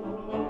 Música